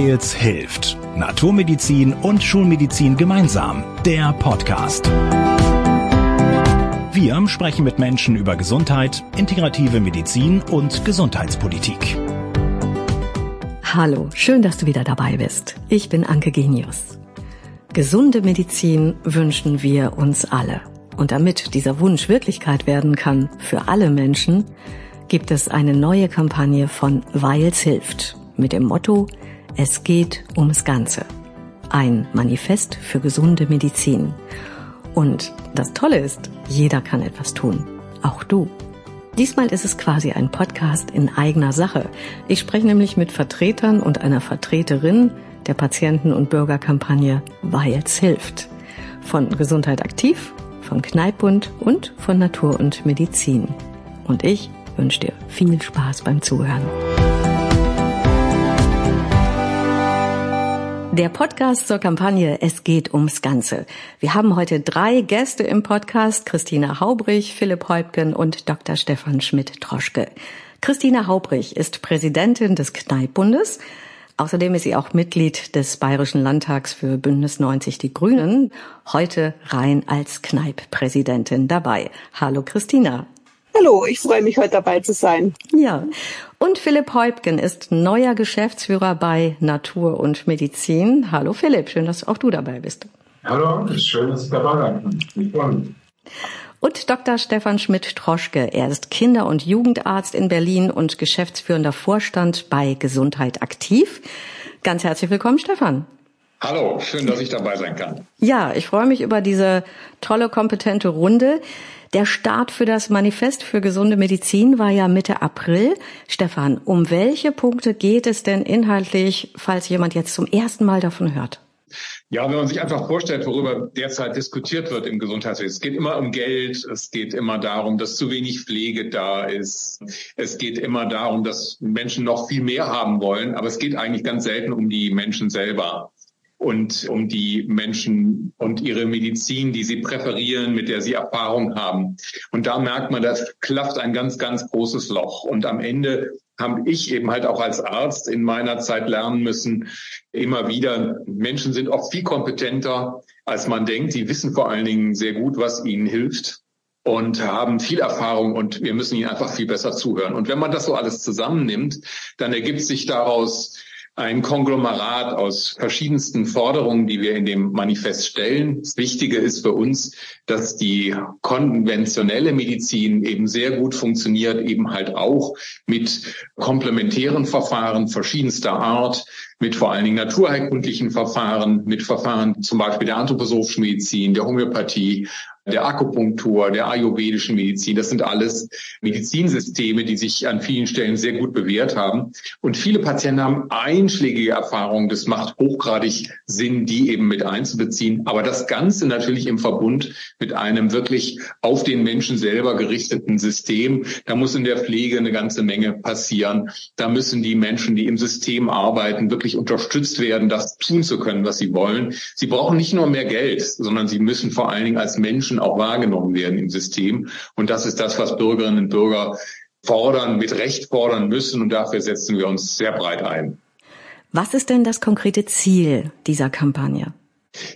Weils hilft. Naturmedizin und Schulmedizin gemeinsam. Der Podcast. Wir sprechen mit Menschen über Gesundheit, integrative Medizin und Gesundheitspolitik. Hallo, schön, dass du wieder dabei bist. Ich bin Anke Genius. Gesunde Medizin wünschen wir uns alle. Und damit dieser Wunsch Wirklichkeit werden kann für alle Menschen, gibt es eine neue Kampagne von Weils hilft mit dem Motto Es geht ums Ganze. Ein Manifest für gesunde Medizin. Und das Tolle ist, jeder kann etwas tun. Auch du. Diesmal ist es quasi ein Podcast in eigener Sache. Ich spreche nämlich mit Vertretern und einer Vertreterin der Patienten- und Bürgerkampagne Weils hilft. Von Gesundheit aktiv, von Kneippbund und von Natur und Medizin. Und ich wünsche dir viel Spaß beim Zuhören. Der Podcast zur Kampagne Es geht ums Ganze. Wir haben heute drei Gäste im Podcast, Christina Haubrich, Philipp Häupgen und Dr. Stefan Schmidt-Troschke. Christina Haubrich ist Präsidentin des Kneippbundes. Außerdem ist sie auch Mitglied des Bayerischen Landtags für Bündnis 90 Die Grünen, heute rein als Kneipp-Präsidentin dabei. Hallo Christina. Hallo, ich freue mich heute dabei zu sein. Ja. Und Philipp Häupgen ist neuer Geschäftsführer bei Natur und Medizin. Hallo Philipp, schön, dass auch du dabei bist. Hallo, schön, dass ich dabei sein kann. Ich freue mich. Und Dr. Stefan Schmidt-Troschke. Er ist Kinder- und Jugendarzt in Berlin und geschäftsführender Vorstand bei Gesundheit aktiv. Ganz herzlich willkommen, Stefan. Hallo, schön, dass ich dabei sein kann. Ja, ich freue mich über diese tolle, kompetente Runde. Der Start für das Manifest für gesunde Medizin war ja Mitte April. Stefan, um welche Punkte geht es denn inhaltlich, falls jemand jetzt zum ersten Mal davon hört? Ja, wenn man sich einfach vorstellt, worüber derzeit diskutiert wird im Gesundheitswesen. Es geht immer um Geld, es geht immer darum, dass zu wenig Pflege da ist. Es geht immer darum, dass Menschen noch viel mehr haben wollen, aber es geht eigentlich ganz selten um die Menschen selber und um die Menschen und ihre Medizin, die sie präferieren, mit der sie Erfahrung haben. Und da merkt man, das klafft ein ganz, ganz großes Loch. Und am Ende habe ich eben halt auch als Arzt in meiner Zeit lernen müssen, immer wieder, Menschen sind oft viel kompetenter, als man denkt. Sie wissen vor allen Dingen sehr gut, was ihnen hilft und haben viel Erfahrung und wir müssen ihnen einfach viel besser zuhören. Und wenn man das so alles zusammennimmt, dann ergibt sich daraus ein Konglomerat aus verschiedensten Forderungen, die wir in dem Manifest stellen. Das Wichtige ist für uns, dass die konventionelle Medizin eben sehr gut funktioniert, eben halt auch mit komplementären Verfahren verschiedenster Art, mit vor allen Dingen naturheilkundlichen Verfahren, mit Verfahren zum Beispiel der anthroposophischen Medizin, der Homöopathie, der Akupunktur, der ayurvedischen Medizin. Das sind alles Medizinsysteme, die sich an vielen Stellen sehr gut bewährt haben. Und viele Patienten haben einschlägige Erfahrungen. Das macht hochgradig Sinn, die eben mit einzubeziehen. Aber das Ganze natürlich im Verbund mit einem wirklich auf den Menschen selber gerichteten System. Da muss in der Pflege eine ganze Menge passieren. Da müssen die Menschen, die im System arbeiten, wirklich unterstützt werden, das tun zu können, was sie wollen. Sie brauchen nicht nur mehr Geld, sondern sie müssen vor allen Dingen als Menschen auch wahrgenommen werden im System. Und das ist das, was Bürgerinnen und Bürger fordern, mit Recht fordern müssen. Und dafür setzen wir uns sehr breit ein. Was ist denn das konkrete Ziel dieser Kampagne?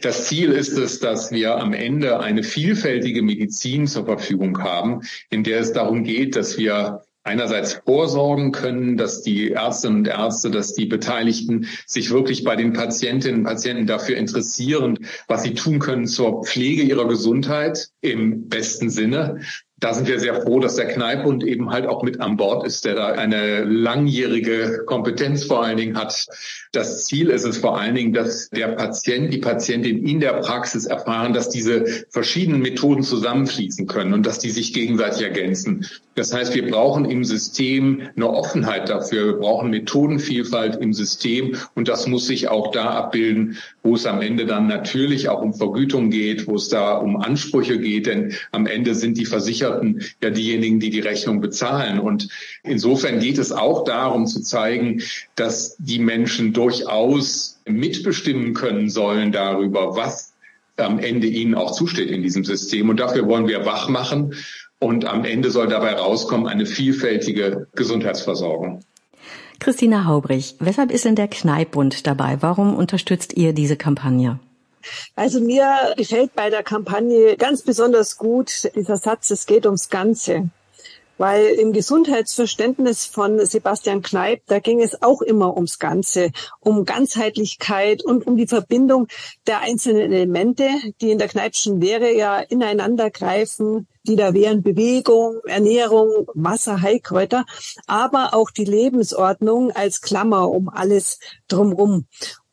Das Ziel ist es, dass wir am Ende eine vielfältige Medizin zur Verfügung haben, in der es darum geht, dass wir einerseits vorsorgen können, dass die Ärztinnen und Ärzte, dass die Beteiligten sich wirklich bei den Patientinnen und Patienten dafür interessieren, was sie tun können zur Pflege ihrer Gesundheit im besten Sinne da sind wir sehr froh, dass der Kneippbund eben halt auch mit an Bord ist, der da eine langjährige Kompetenz vor allen Dingen hat. Das Ziel ist es vor allen Dingen, dass der Patient, die Patientin in der Praxis erfahren, dass diese verschiedenen Methoden zusammenfließen können und dass die sich gegenseitig ergänzen. Das heißt, wir brauchen im System eine Offenheit dafür. Wir brauchen Methodenvielfalt im System und das muss sich auch da abbilden, wo es am Ende dann natürlich auch um Vergütung geht, wo es da um Ansprüche geht, denn am Ende sind die Versicherten Versicherten ja diejenigen, die die Rechnung bezahlen. Und insofern geht es auch darum zu zeigen, dass die Menschen durchaus mitbestimmen können sollen darüber, was am Ende ihnen auch zusteht in diesem System. Und dafür wollen wir wach machen. Und am Ende soll dabei rauskommen eine vielfältige Gesundheitsversorgung. Christina Haubrich, weshalb ist denn der Kneippbund dabei? Warum unterstützt ihr diese Kampagne? Also mir gefällt bei der Kampagne ganz besonders gut dieser Satz, es geht ums Ganze. Weil im Gesundheitsverständnis von Sebastian Kneip, da ging es auch immer ums Ganze, um Ganzheitlichkeit und um die Verbindung der einzelnen Elemente, die in der Kneipschen Lehre ja ineinander greifen, die da wären Bewegung, Ernährung, Wasser, Heilkräuter, aber auch die Lebensordnung als Klammer um alles drumrum.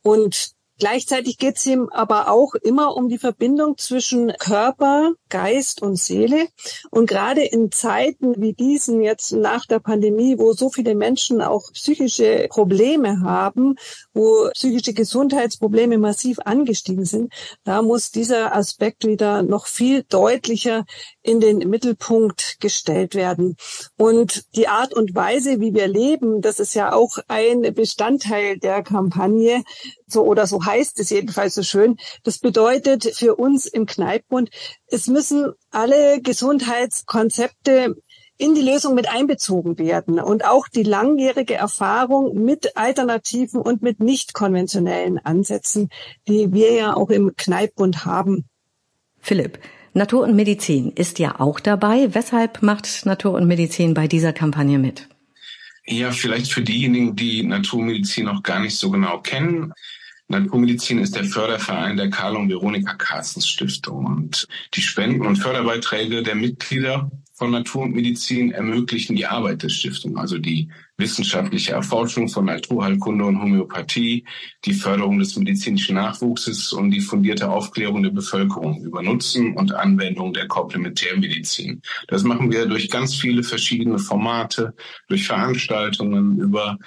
Und Gleichzeitig geht es ihm aber auch immer um die Verbindung zwischen Körper, Geist und Seele. Und gerade in Zeiten wie diesen jetzt nach der Pandemie, wo so viele Menschen auch psychische Probleme haben, wo psychische Gesundheitsprobleme massiv angestiegen sind, da muss dieser Aspekt wieder noch viel deutlicher in den Mittelpunkt gestellt werden. Und die Art und Weise, wie wir leben, das ist ja auch ein Bestandteil der Kampagne, so oder so heißt es jedenfalls so schön. Das bedeutet für uns im Kneippbund, es müssen alle Gesundheitskonzepte in die Lösung mit einbezogen werden und auch die langjährige Erfahrung mit alternativen und mit nicht konventionellen Ansätzen, die wir ja auch im Kneippbund haben. Philipp, Natur und Medizin ist ja auch dabei. Weshalb macht Natur und Medizin bei dieser Kampagne mit? Ja, vielleicht für diejenigen, die Naturmedizin noch gar nicht so genau kennen. Naturmedizin ist der Förderverein der Karl und Veronika Carstens Stiftung und die Spenden und Förderbeiträge der Mitglieder von Natur und Medizin ermöglichen die Arbeit der Stiftung, also die wissenschaftliche Erforschung von Naturheilkunde und Homöopathie, die Förderung des medizinischen Nachwuchses und die fundierte Aufklärung der Bevölkerung über Nutzen und Anwendung der Komplementärmedizin. Das machen wir durch ganz viele verschiedene Formate, durch Veranstaltungen, über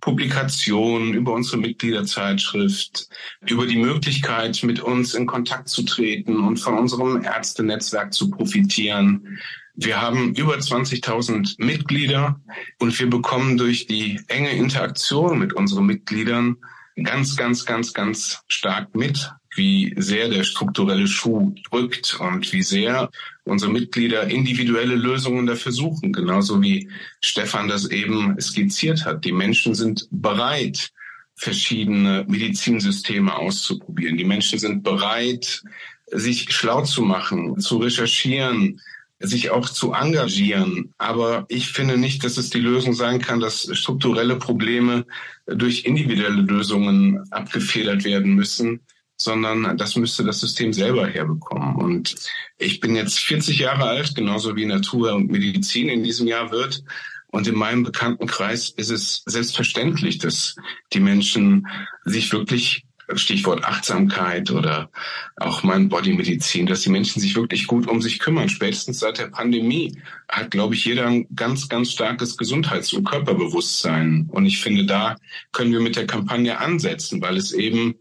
Publikationen, über unsere Mitgliederzeitschrift, über die Möglichkeit, mit uns in Kontakt zu treten und von unserem Ärztenetzwerk zu profitieren. Wir haben über 20.000 Mitglieder und wir bekommen durch die enge Interaktion mit unseren Mitgliedern ganz, ganz, ganz, ganz stark mit, wie sehr der strukturelle Schuh drückt und wie sehr unsere Mitglieder individuelle Lösungen dafür suchen, genauso wie Stefan das eben skizziert hat. Die Menschen sind bereit, verschiedene Medizinsysteme auszuprobieren. Die Menschen sind bereit, sich schlau zu machen, zu recherchieren, sich auch zu engagieren. Aber ich finde nicht, dass es die Lösung sein kann, dass strukturelle Probleme durch individuelle Lösungen abgefedert werden müssen, sondern das müsste das System selber herbekommen. Und ich bin jetzt 40 Jahre alt, genauso wie Natur und Medizin in diesem Jahr wird. Und in meinem Bekanntenkreis ist es selbstverständlich, dass die Menschen sich wirklich Stichwort Achtsamkeit oder auch mein Bodymedizin, dass die Menschen sich wirklich gut um sich kümmern. Spätestens seit der Pandemie hat, glaube ich, jeder ein ganz, ganz starkes Gesundheits- und Körperbewusstsein. Und ich finde, da können wir mit der Kampagne ansetzen, weil es eben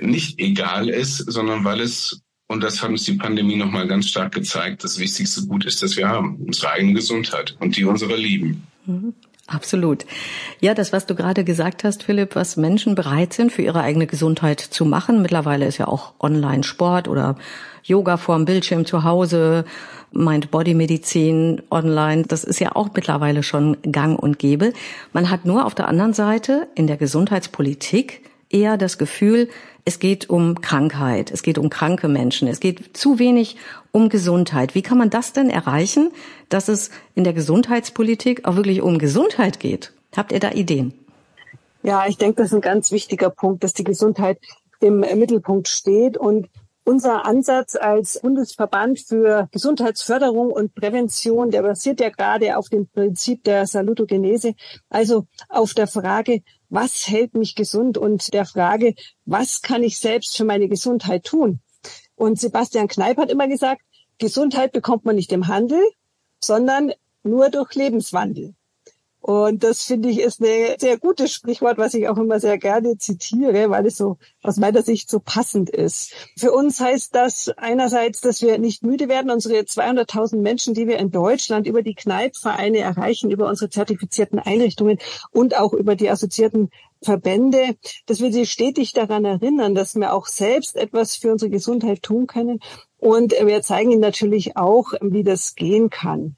nicht egal ist, sondern weil es und das hat uns die Pandemie nochmal ganz stark gezeigt. Das wichtigste Gut ist, dass wir haben. Unsere eigene Gesundheit und die unserer Lieben. Mhm. Absolut. Ja, das, was du gerade gesagt hast, Philipp, was Menschen bereit sind, für ihre eigene Gesundheit zu machen. Mittlerweile ist ja auch Online-Sport oder Yoga vorm Bildschirm zu Hause, Mind-Body-Medizin online. Das ist ja auch mittlerweile schon gang und gäbe. Man hat nur auf der anderen Seite in der Gesundheitspolitik eher das Gefühl, es geht um Krankheit, es geht um kranke Menschen, es geht zu wenig um Gesundheit. Wie kann man das denn erreichen, dass es in der Gesundheitspolitik auch wirklich um Gesundheit geht? Habt ihr da Ideen? Ja, ich denke, das ist ein ganz wichtiger Punkt, dass die Gesundheit im Mittelpunkt steht und unser Ansatz als Bundesverband für Gesundheitsförderung und Prävention, der basiert ja gerade auf dem Prinzip der Salutogenese, also auf der Frage, was hält mich gesund und der Frage, was kann ich selbst für meine Gesundheit tun? Und Sebastian Kneip hat immer gesagt, Gesundheit bekommt man nicht im Handel, sondern nur durch Lebenswandel. Und das finde ich ist ein sehr gutes Sprichwort, was ich auch immer sehr gerne zitiere, weil es so aus meiner Sicht so passend ist. Für uns heißt das einerseits, dass wir nicht müde werden, unsere 200.000 Menschen, die wir in Deutschland über die Kneipvereine erreichen, über unsere zertifizierten Einrichtungen und auch über die assoziierten Verbände, dass wir sie stetig daran erinnern, dass wir auch selbst etwas für unsere Gesundheit tun können. Und wir zeigen ihnen natürlich auch, wie das gehen kann.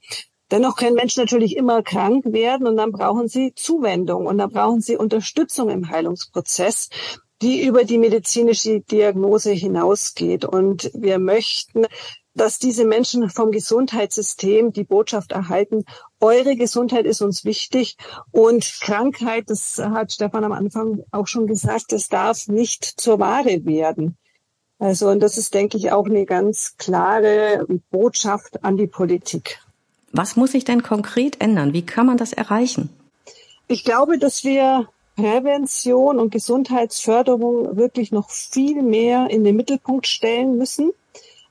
Dennoch können Menschen natürlich immer krank werden und dann brauchen sie Zuwendung und dann brauchen sie Unterstützung im Heilungsprozess die über die medizinische Diagnose hinausgeht. Und wir möchten, dass diese Menschen vom Gesundheitssystem die Botschaft erhalten, eure Gesundheit ist uns wichtig und Krankheit, das hat Stefan am Anfang auch schon gesagt, das darf nicht zur Ware werden. Also, und das ist, denke ich, auch eine ganz klare Botschaft an die Politik. Was muss sich denn konkret ändern? Wie kann man das erreichen? Ich glaube, dass wir Prävention und Gesundheitsförderung wirklich noch viel mehr in den Mittelpunkt stellen müssen.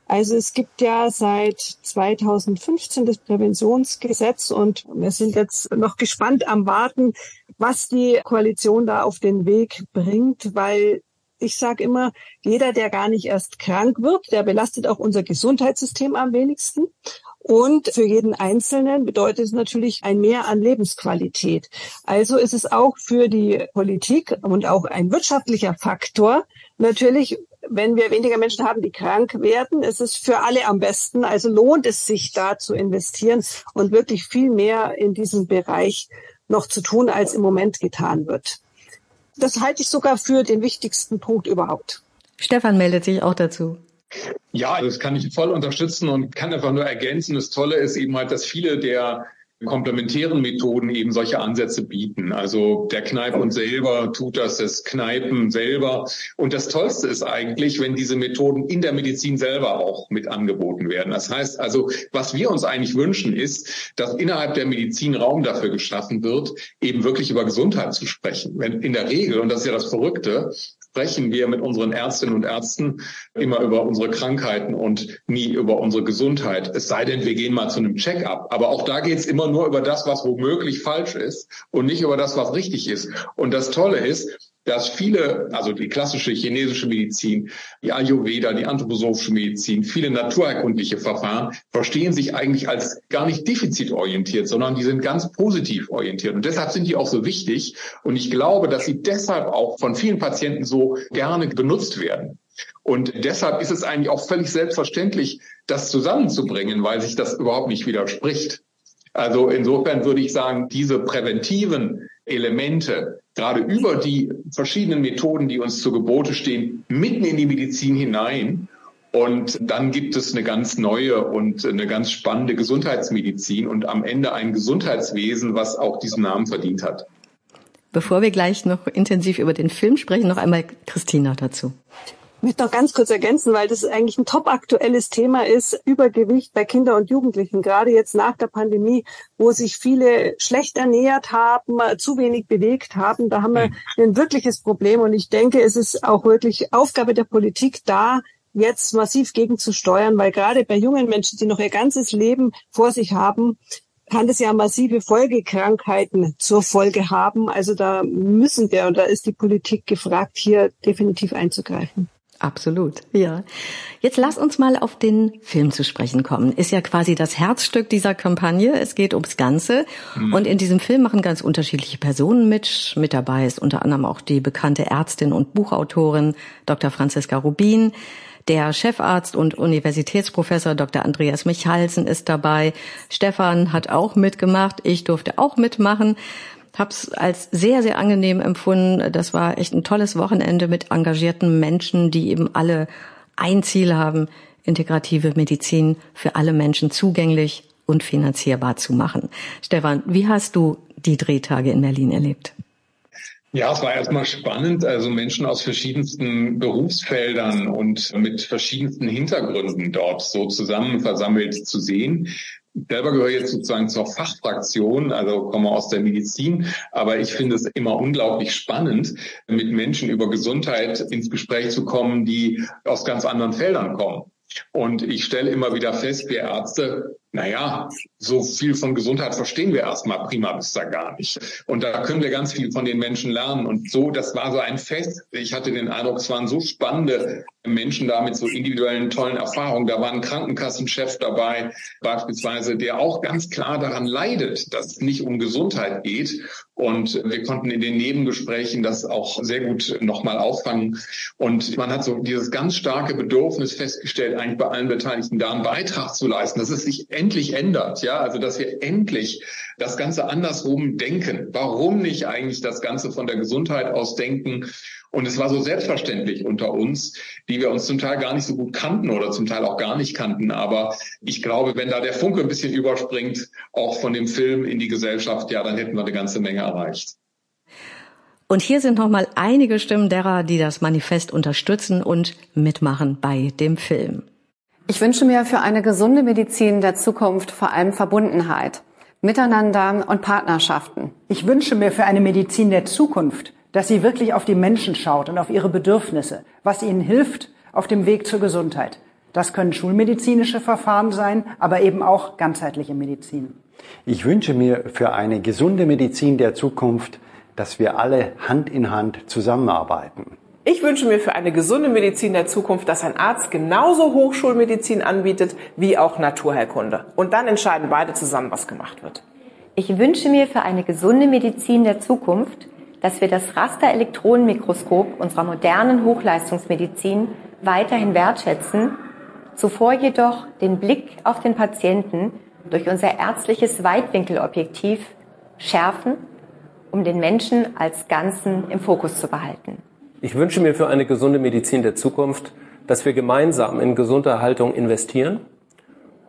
Also es gibt ja seit 2015 das Präventionsgesetz und wir sind jetzt noch gespannt am Warten, was die Koalition da auf den Weg bringt, weil ich sage immer, jeder, der gar nicht erst krank wird, der belastet auch unser Gesundheitssystem am wenigsten. Und für jeden Einzelnen bedeutet es natürlich ein Mehr an Lebensqualität. Also ist es auch für die Politik und auch ein wirtschaftlicher Faktor natürlich, wenn wir weniger Menschen haben, die krank werden, ist es für alle am besten. Also lohnt es sich da zu investieren und wirklich viel mehr in diesem Bereich noch zu tun, als im Moment getan wird. Das halte ich sogar für den wichtigsten Punkt überhaupt. Stefan meldet sich auch dazu. Ja, das kann ich voll unterstützen und kann einfach nur ergänzen. Das Tolle ist eben halt, dass viele der komplementären Methoden eben solche Ansätze bieten. Also der Kneipen selber tut das, das Kneipen selber. Und das Tollste ist eigentlich, wenn diese Methoden in der Medizin selber auch mit angeboten werden. Das heißt also, was wir uns eigentlich wünschen, ist, dass innerhalb der Medizin Raum dafür geschaffen wird, eben wirklich über Gesundheit zu sprechen. Wenn in der Regel, und das ist ja das Verrückte, sprechen wir mit unseren Ärztinnen und Ärzten immer über unsere Krankheiten und nie über unsere Gesundheit. Es sei denn, wir gehen mal zu einem Check-up. Aber auch da geht es immer nur über das, was womöglich falsch ist und nicht über das, was richtig ist. Und das Tolle ist, dass viele, also die klassische chinesische Medizin, die Ayurveda, die anthroposophische Medizin, viele naturerkundliche Verfahren verstehen sich eigentlich als gar nicht defizitorientiert, sondern die sind ganz positiv orientiert. Und deshalb sind die auch so wichtig. Und ich glaube, dass sie deshalb auch von vielen Patienten so gerne benutzt werden. Und deshalb ist es eigentlich auch völlig selbstverständlich, das zusammenzubringen, weil sich das überhaupt nicht widerspricht. Also insofern würde ich sagen, diese präventiven Elemente, gerade über die verschiedenen Methoden, die uns zu Gebote stehen, mitten in die Medizin hinein. Und dann gibt es eine ganz neue und eine ganz spannende Gesundheitsmedizin und am Ende ein Gesundheitswesen, was auch diesen Namen verdient hat. Bevor wir gleich noch intensiv über den Film sprechen, noch einmal Christina dazu. Ich möchte noch ganz kurz ergänzen, weil das eigentlich ein top aktuelles Thema ist, Übergewicht bei Kindern und Jugendlichen, gerade jetzt nach der Pandemie, wo sich viele schlecht ernährt haben, zu wenig bewegt haben. Da haben wir ein wirkliches Problem und ich denke, es ist auch wirklich Aufgabe der Politik da, jetzt massiv gegenzusteuern, weil gerade bei jungen Menschen, die noch ihr ganzes Leben vor sich haben, kann das ja massive Folgekrankheiten zur Folge haben. Also da müssen wir, und da ist die Politik gefragt, hier definitiv einzugreifen. Absolut, ja. Jetzt lass uns mal auf den Film zu sprechen kommen. Ist ja quasi das Herzstück dieser Kampagne. Es geht ums Ganze. Mhm. Und in diesem Film machen ganz unterschiedliche Personen mit. Mit dabei ist unter anderem auch die bekannte Ärztin und Buchautorin Dr. Franziska Rubin. Der Chefarzt und Universitätsprofessor Dr. Andreas Michalsen ist dabei. Stefan hat auch mitgemacht. Ich durfte auch mitmachen habe es als sehr, sehr angenehm empfunden. Das war echt ein tolles Wochenende mit engagierten Menschen, die eben alle ein Ziel haben, integrative Medizin für alle Menschen zugänglich und finanzierbar zu machen. Stefan, wie hast du die Drehtage in Berlin erlebt? Ja, es war erstmal spannend, also Menschen aus verschiedensten Berufsfeldern und mit verschiedensten Hintergründen dort so zusammen versammelt zu sehen selber gehöre jetzt sozusagen zur Fachfraktion, also komme aus der Medizin, aber ich finde es immer unglaublich spannend, mit Menschen über Gesundheit ins Gespräch zu kommen, die aus ganz anderen Feldern kommen. Und ich stelle immer wieder fest, wir Ärzte naja, so viel von Gesundheit verstehen wir erstmal prima bis da gar nicht. Und da können wir ganz viel von den Menschen lernen. Und so, das war so ein Fest. Ich hatte den Eindruck, es waren so spannende Menschen da mit so individuellen, tollen Erfahrungen. Da war ein Krankenkassenchef dabei, beispielsweise, der auch ganz klar daran leidet, dass es nicht um Gesundheit geht. Und wir konnten in den Nebengesprächen das auch sehr gut nochmal auffangen. Und man hat so dieses ganz starke Bedürfnis festgestellt, eigentlich bei allen Beteiligten da einen Beitrag zu leisten, dass es sich endlich ändert. Ja, also dass wir endlich das Ganze andersrum denken. Warum nicht eigentlich das Ganze von der Gesundheit aus denken? Und es war so selbstverständlich unter uns, die wir uns zum Teil gar nicht so gut kannten oder zum Teil auch gar nicht kannten. Aber ich glaube, wenn da der Funke ein bisschen überspringt, auch von dem Film in die Gesellschaft, ja, dann hätten wir eine ganze Menge erreicht. Und hier sind nochmal einige Stimmen derer, die das Manifest unterstützen und mitmachen bei dem Film. Ich wünsche mir für eine gesunde Medizin der Zukunft vor allem Verbundenheit, Miteinander und Partnerschaften. Ich wünsche mir für eine Medizin der Zukunft, dass sie wirklich auf die Menschen schaut und auf ihre Bedürfnisse, was ihnen hilft auf dem Weg zur Gesundheit. Das können schulmedizinische Verfahren sein, aber eben auch ganzheitliche Medizin. Ich wünsche mir für eine gesunde Medizin der Zukunft, dass wir alle Hand in Hand zusammenarbeiten. Ich wünsche mir für eine gesunde Medizin der Zukunft, dass ein Arzt genauso Hochschulmedizin anbietet wie auch Naturheilkunde. Und dann entscheiden beide zusammen, was gemacht wird. Ich wünsche mir für eine gesunde Medizin der Zukunft, dass wir das Rasterelektronenmikroskop unserer modernen Hochleistungsmedizin weiterhin wertschätzen, zuvor jedoch den Blick auf den Patienten durch unser ärztliches Weitwinkelobjektiv schärfen um den Menschen als Ganzen im Fokus zu behalten. Ich wünsche mir für eine gesunde Medizin der Zukunft, dass wir gemeinsam in gesunde Erhaltung investieren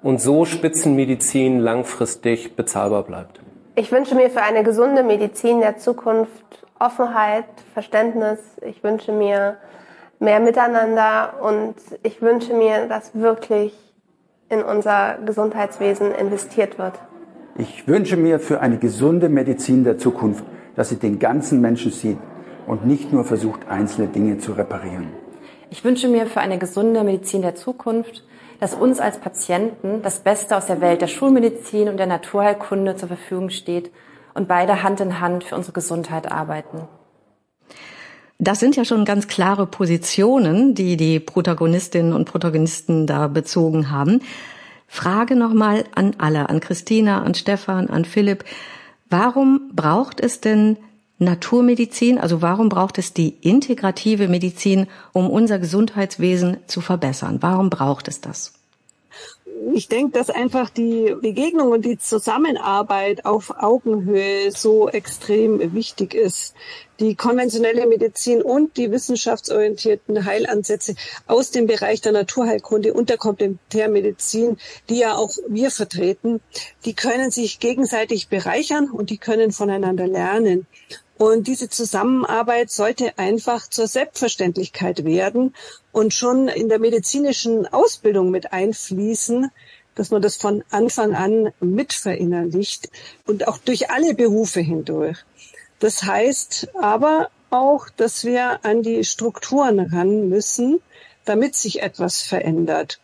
und so Spitzenmedizin langfristig bezahlbar bleibt. Ich wünsche mir für eine gesunde Medizin der Zukunft Offenheit, Verständnis. Ich wünsche mir mehr Miteinander und ich wünsche mir, dass wirklich in unser Gesundheitswesen investiert wird. Ich wünsche mir für eine gesunde Medizin der Zukunft, dass sie den ganzen Menschen sieht und nicht nur versucht, einzelne Dinge zu reparieren. Ich wünsche mir für eine gesunde Medizin der Zukunft, dass uns als Patienten das Beste aus der Welt der Schulmedizin und der Naturheilkunde zur Verfügung steht und beide Hand in Hand für unsere Gesundheit arbeiten. Das sind ja schon ganz klare Positionen, die die Protagonistinnen und Protagonisten da bezogen haben. Frage nochmal an alle, an Christina, an Stefan, an Philipp. Warum braucht es denn Naturmedizin? Also warum braucht es die integrative Medizin, um unser Gesundheitswesen zu verbessern? Warum braucht es das? Ich denke, dass einfach die Begegnung und die Zusammenarbeit auf Augenhöhe so extrem wichtig ist. Die konventionelle Medizin und die wissenschaftsorientierten Heilansätze aus dem Bereich der Naturheilkunde und der Komplementärmedizin, die ja auch wir vertreten, die können sich gegenseitig bereichern und die können voneinander lernen. Und diese Zusammenarbeit sollte einfach zur Selbstverständlichkeit werden und schon in der medizinischen Ausbildung mit einfließen, dass man das von Anfang an mit verinnerlicht und auch durch alle Berufe hindurch. Das heißt aber auch, dass wir an die Strukturen ran müssen, damit sich etwas verändert.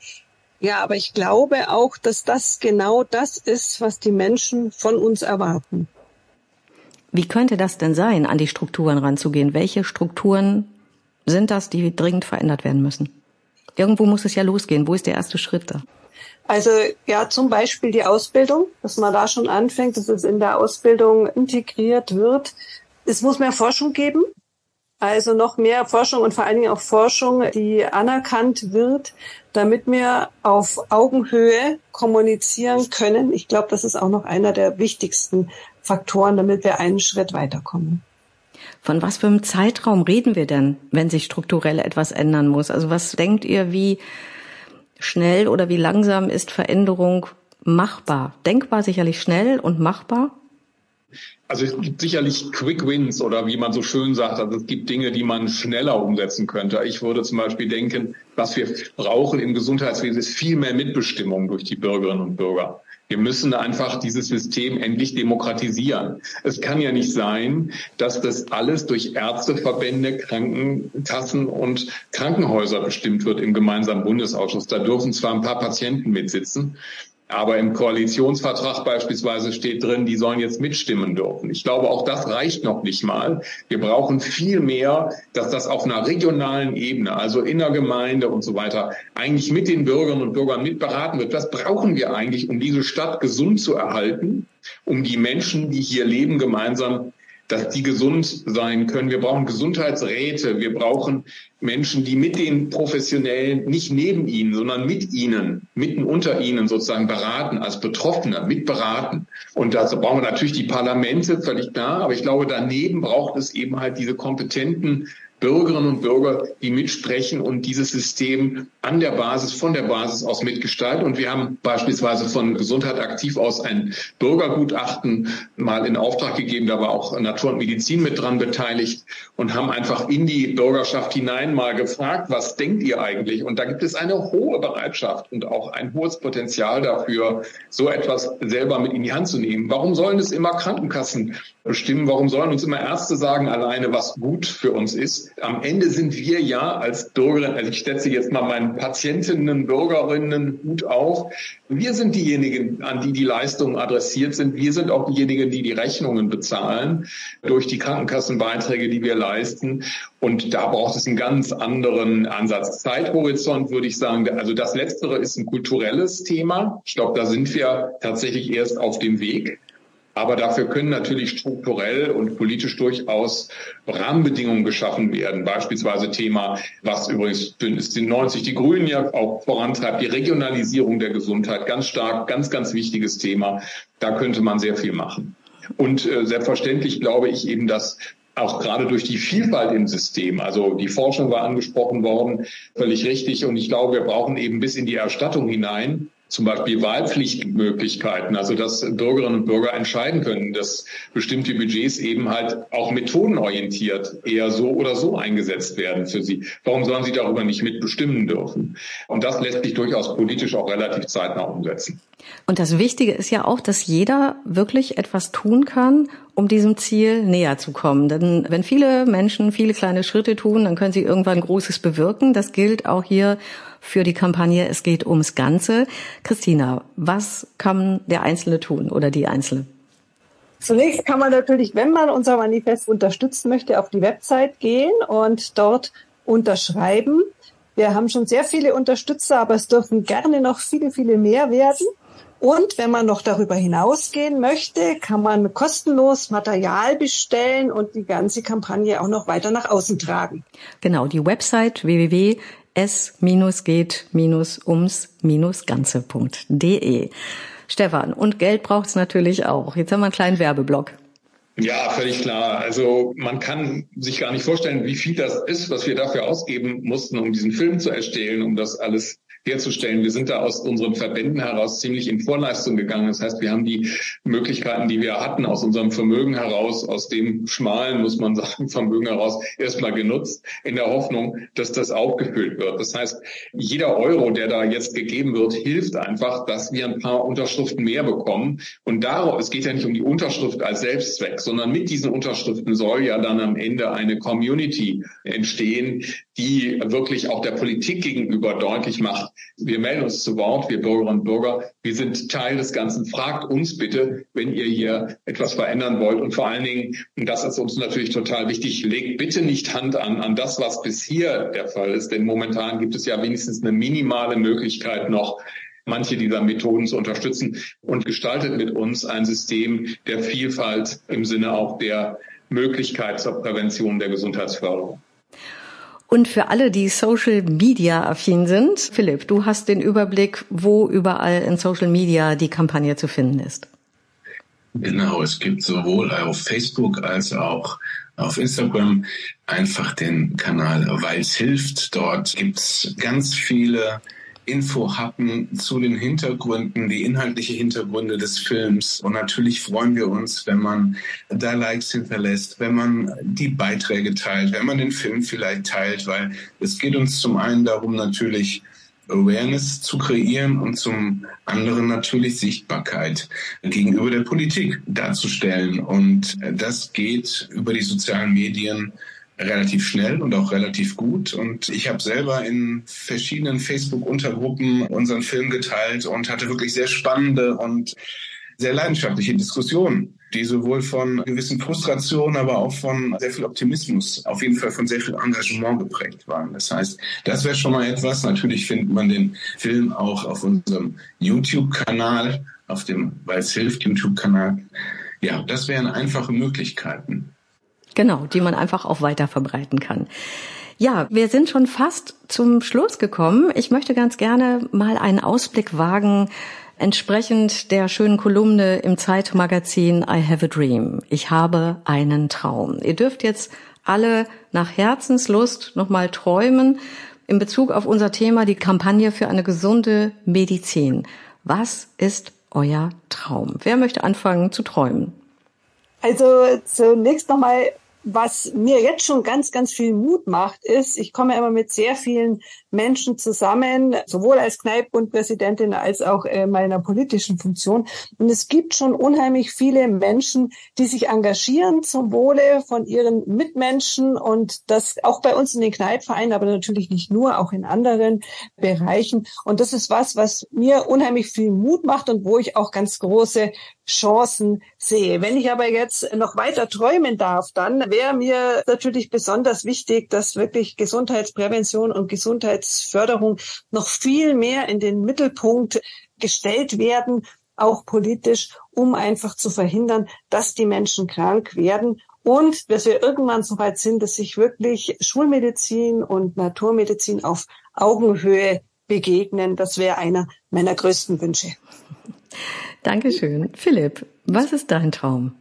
Ja, aber ich glaube auch, dass das genau das ist, was die Menschen von uns erwarten. Wie könnte das denn sein, an die Strukturen ranzugehen? Welche Strukturen sind das, die dringend verändert werden müssen? Irgendwo muss es ja losgehen. Wo ist der erste Schritt da? Also ja, zum Beispiel die Ausbildung, dass man da schon anfängt, dass es in der Ausbildung integriert wird. Es muss mehr Forschung geben, also noch mehr Forschung und vor allen Dingen auch Forschung, die anerkannt wird, damit wir auf Augenhöhe kommunizieren können. Ich glaube, das ist auch noch einer der wichtigsten Faktoren, damit wir einen Schritt weiterkommen. Von was für einem Zeitraum reden wir denn, wenn sich strukturell etwas ändern muss? Also was denkt ihr, wie schnell oder wie langsam ist Veränderung machbar? Denkbar sicherlich schnell und machbar? Also es gibt sicherlich Quick Wins oder wie man so schön sagt, also es gibt Dinge, die man schneller umsetzen könnte. Ich würde zum Beispiel denken, was wir brauchen im Gesundheitswesen ist viel mehr Mitbestimmung durch die Bürgerinnen und Bürger. Wir müssen einfach dieses System endlich demokratisieren. Es kann ja nicht sein, dass das alles durch Ärzteverbände, Krankenkassen und Krankenhäuser bestimmt wird im gemeinsamen Bundesausschuss. Da dürfen zwar ein paar Patienten mitsitzen, aber im Koalitionsvertrag beispielsweise steht drin, die sollen jetzt mitstimmen dürfen. Ich glaube, auch das reicht noch nicht mal. Wir brauchen viel mehr, dass das auf einer regionalen Ebene, also in der Gemeinde und so weiter, eigentlich mit den Bürgerinnen und Bürgern mitberaten wird. Was brauchen wir eigentlich, um diese Stadt gesund zu erhalten, um die Menschen, die hier leben, gemeinsam dass die gesund sein können. Wir brauchen Gesundheitsräte. Wir brauchen Menschen, die mit den Professionellen nicht neben ihnen, sondern mit ihnen, mitten unter ihnen sozusagen beraten, als Betroffene mitberaten. Und dazu brauchen wir natürlich die Parlamente, völlig klar. Aber ich glaube, daneben braucht es eben halt diese kompetenten Bürgerinnen und Bürger, die mitsprechen und dieses System an der Basis, von der Basis aus mitgestalten. Und wir haben beispielsweise von Gesundheit aktiv aus ein Bürgergutachten mal in Auftrag gegeben. Da war auch Natur und Medizin mit dran beteiligt und haben einfach in die Bürgerschaft hinein mal gefragt, was denkt ihr eigentlich? Und da gibt es eine hohe Bereitschaft und auch ein hohes Potenzial dafür, so etwas selber mit in die Hand zu nehmen. Warum sollen es immer Krankenkassen bestimmen? Warum sollen uns immer Ärzte sagen alleine, was gut für uns ist? Am Ende sind wir ja als Bürgerinnen, also ich setze jetzt mal meinen Patientinnen, Bürgerinnen Hut auf. Wir sind diejenigen, an die die Leistungen adressiert sind. Wir sind auch diejenigen, die die Rechnungen bezahlen durch die Krankenkassenbeiträge, die wir leisten. Und da braucht es einen ganz anderen Ansatz. Zeithorizont würde ich sagen, also das Letztere ist ein kulturelles Thema. Ich glaube, da sind wir tatsächlich erst auf dem Weg. Aber dafür können natürlich strukturell und politisch durchaus Rahmenbedingungen geschaffen werden. Beispielsweise Thema, was übrigens sind 90 die Grünen ja auch vorantreibt, die Regionalisierung der Gesundheit. Ganz stark, ganz, ganz wichtiges Thema. Da könnte man sehr viel machen. Und äh, selbstverständlich glaube ich eben, dass auch gerade durch die Vielfalt im System. Also die Forschung war angesprochen worden, völlig richtig. Und ich glaube, wir brauchen eben bis in die Erstattung hinein zum Beispiel Wahlpflichtmöglichkeiten, also dass Bürgerinnen und Bürger entscheiden können, dass bestimmte Budgets eben halt auch methodenorientiert eher so oder so eingesetzt werden für sie. Warum sollen sie darüber nicht mitbestimmen dürfen? Und das lässt sich durchaus politisch auch relativ zeitnah umsetzen. Und das Wichtige ist ja auch, dass jeder wirklich etwas tun kann, um diesem Ziel näher zu kommen. Denn wenn viele Menschen viele kleine Schritte tun, dann können sie irgendwann Großes bewirken. Das gilt auch hier für die Kampagne Es geht ums Ganze. Christina, was kann der Einzelne tun oder die Einzelne? Zunächst kann man natürlich, wenn man unser Manifest unterstützen möchte, auf die Website gehen und dort unterschreiben. Wir haben schon sehr viele Unterstützer, aber es dürfen gerne noch viele, viele mehr werden. Und wenn man noch darüber hinausgehen möchte, kann man kostenlos Material bestellen und die ganze Kampagne auch noch weiter nach außen tragen. Genau, die Website www es-geht-ums-ganze.de. Stefan, und Geld braucht es natürlich auch. Jetzt haben wir einen kleinen Werbeblock. Ja, völlig klar. Also man kann sich gar nicht vorstellen, wie viel das ist, was wir dafür ausgeben mussten, um diesen Film zu erstellen, um das alles herzustellen. Wir sind da aus unseren Verbänden heraus ziemlich in Vorleistung gegangen. Das heißt, wir haben die Möglichkeiten, die wir hatten, aus unserem Vermögen heraus, aus dem schmalen, muss man sagen, Vermögen heraus, erstmal genutzt, in der Hoffnung, dass das aufgefüllt wird. Das heißt, jeder Euro, der da jetzt gegeben wird, hilft einfach, dass wir ein paar Unterschriften mehr bekommen. Und darauf, es geht ja nicht um die Unterschrift als Selbstzweck, sondern mit diesen Unterschriften soll ja dann am Ende eine Community entstehen, die wirklich auch der Politik gegenüber deutlich macht, wir melden uns zu Wort, wir Bürgerinnen und Bürger. Wir sind Teil des Ganzen. Fragt uns bitte, wenn ihr hier etwas verändern wollt. Und vor allen Dingen, und das ist uns natürlich total wichtig, legt bitte nicht Hand an, an das, was bis hier der Fall ist. Denn momentan gibt es ja wenigstens eine minimale Möglichkeit noch, manche dieser Methoden zu unterstützen und gestaltet mit uns ein System der Vielfalt im Sinne auch der Möglichkeit zur Prävention der Gesundheitsförderung. Und für alle, die Social Media affin sind, Philipp, du hast den Überblick, wo überall in Social Media die Kampagne zu finden ist. Genau, es gibt sowohl auf Facebook als auch auf Instagram einfach den Kanal Weil's hilft. Dort gibt's ganz viele Info hatten zu den Hintergründen, die inhaltliche Hintergründe des Films. Und natürlich freuen wir uns, wenn man da Likes hinterlässt, wenn man die Beiträge teilt, wenn man den Film vielleicht teilt, weil es geht uns zum einen darum, natürlich Awareness zu kreieren und zum anderen natürlich Sichtbarkeit gegenüber der Politik darzustellen. Und das geht über die sozialen Medien relativ schnell und auch relativ gut. Und ich habe selber in verschiedenen Facebook-Untergruppen unseren Film geteilt und hatte wirklich sehr spannende und sehr leidenschaftliche Diskussionen, die sowohl von gewissen Frustrationen, aber auch von sehr viel Optimismus, auf jeden Fall von sehr viel Engagement geprägt waren. Das heißt, das wäre schon mal etwas. Natürlich findet man den Film auch auf unserem YouTube-Kanal, auf dem Weiß hilft YouTube-Kanal Ja, das wären einfache Möglichkeiten. Genau, die man einfach auch weiter verbreiten kann. Ja, wir sind schon fast zum Schluss gekommen. Ich möchte ganz gerne mal einen Ausblick wagen, entsprechend der schönen Kolumne im Zeitmagazin I Have a Dream. Ich habe einen Traum. Ihr dürft jetzt alle nach Herzenslust nochmal träumen in Bezug auf unser Thema, die Kampagne für eine gesunde Medizin. Was ist euer Traum? Wer möchte anfangen zu träumen? Also zunächst nochmal was mir jetzt schon ganz, ganz viel Mut macht, ist, ich komme immer mit sehr vielen Menschen zusammen, sowohl als Kneippbundpräsidentin als auch in meiner politischen Funktion. Und es gibt schon unheimlich viele Menschen, die sich engagieren zum Wohle von ihren Mitmenschen und das auch bei uns in den Kneippvereinen, aber natürlich nicht nur, auch in anderen Bereichen. Und das ist was, was mir unheimlich viel Mut macht und wo ich auch ganz große Chancen sehe. Wenn ich aber jetzt noch weiter träumen darf, dann wäre mir natürlich besonders wichtig, dass wirklich Gesundheitsprävention und Gesundheitsförderung noch viel mehr in den Mittelpunkt gestellt werden, auch politisch, um einfach zu verhindern, dass die Menschen krank werden und dass wir irgendwann so weit sind, dass sich wirklich Schulmedizin und Naturmedizin auf Augenhöhe begegnen. Das wäre einer meiner größten Wünsche. Dankeschön. Philipp, was ist dein Traum?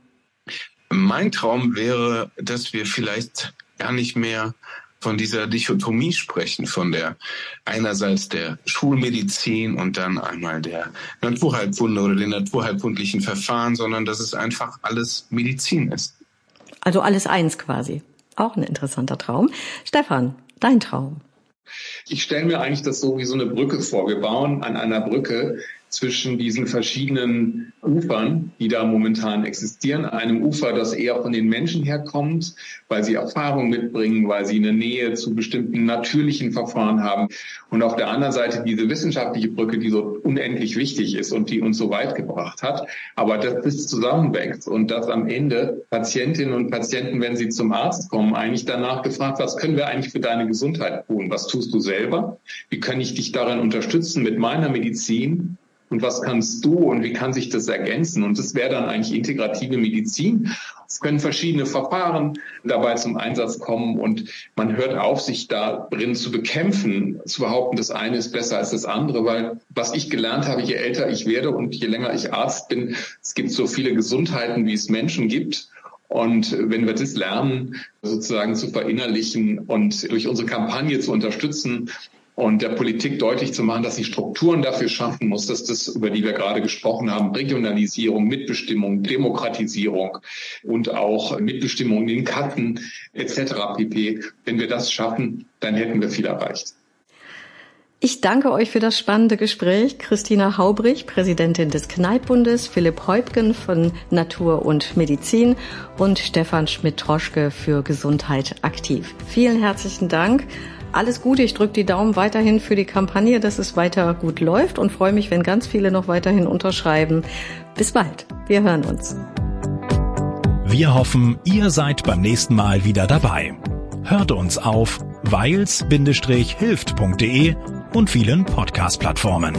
Mein Traum wäre, dass wir vielleicht gar nicht mehr von dieser Dichotomie sprechen, von der einerseits der Schulmedizin und dann einmal der Naturheilkunde oder den naturheilkundlichen Verfahren, sondern dass es einfach alles Medizin ist. Also alles eins quasi. Auch ein interessanter Traum. Stefan, dein Traum. Ich stelle mir eigentlich das so wie so eine Brücke vor. Wir bauen an einer Brücke zwischen diesen verschiedenen Ufern, die da momentan existieren. Einem Ufer, das eher von den Menschen herkommt, weil sie Erfahrung mitbringen, weil sie eine Nähe zu bestimmten natürlichen Verfahren haben. Und auf der anderen Seite diese wissenschaftliche Brücke, die so unendlich wichtig ist und die uns so weit gebracht hat. Aber dass das zusammenwächst und dass am Ende Patientinnen und Patienten, wenn sie zum Arzt kommen, eigentlich danach gefragt, was können wir eigentlich für deine Gesundheit tun? Was tust du selber? Wie kann ich dich darin unterstützen mit meiner Medizin? Und was kannst du und wie kann sich das ergänzen? Und das wäre dann eigentlich integrative Medizin. Es können verschiedene Verfahren dabei zum Einsatz kommen und man hört auf, sich da drin zu bekämpfen, zu behaupten, das eine ist besser als das andere, weil was ich gelernt habe, je älter ich werde und je länger ich Arzt bin, es gibt so viele Gesundheiten, wie es Menschen gibt. Und wenn wir das lernen, sozusagen zu verinnerlichen und durch unsere Kampagne zu unterstützen, und der Politik deutlich zu machen, dass sie Strukturen dafür schaffen muss, dass das, über die wir gerade gesprochen haben, Regionalisierung, Mitbestimmung, Demokratisierung und auch Mitbestimmung in Karten etc. pp. Wenn wir das schaffen, dann hätten wir viel erreicht. Ich danke euch für das spannende Gespräch. Christina Haubrich, Präsidentin des Kneippbundes, Philipp Heubgen von Natur und Medizin und Stefan Schmidt-Troschke für Gesundheit aktiv. Vielen herzlichen Dank alles Gute. Ich drücke die Daumen weiterhin für die Kampagne, dass es weiter gut läuft und freue mich, wenn ganz viele noch weiterhin unterschreiben. Bis bald. Wir hören uns. Wir hoffen, ihr seid beim nächsten Mal wieder dabei. Hört uns auf weils-hilft.de und vielen Podcast-Plattformen.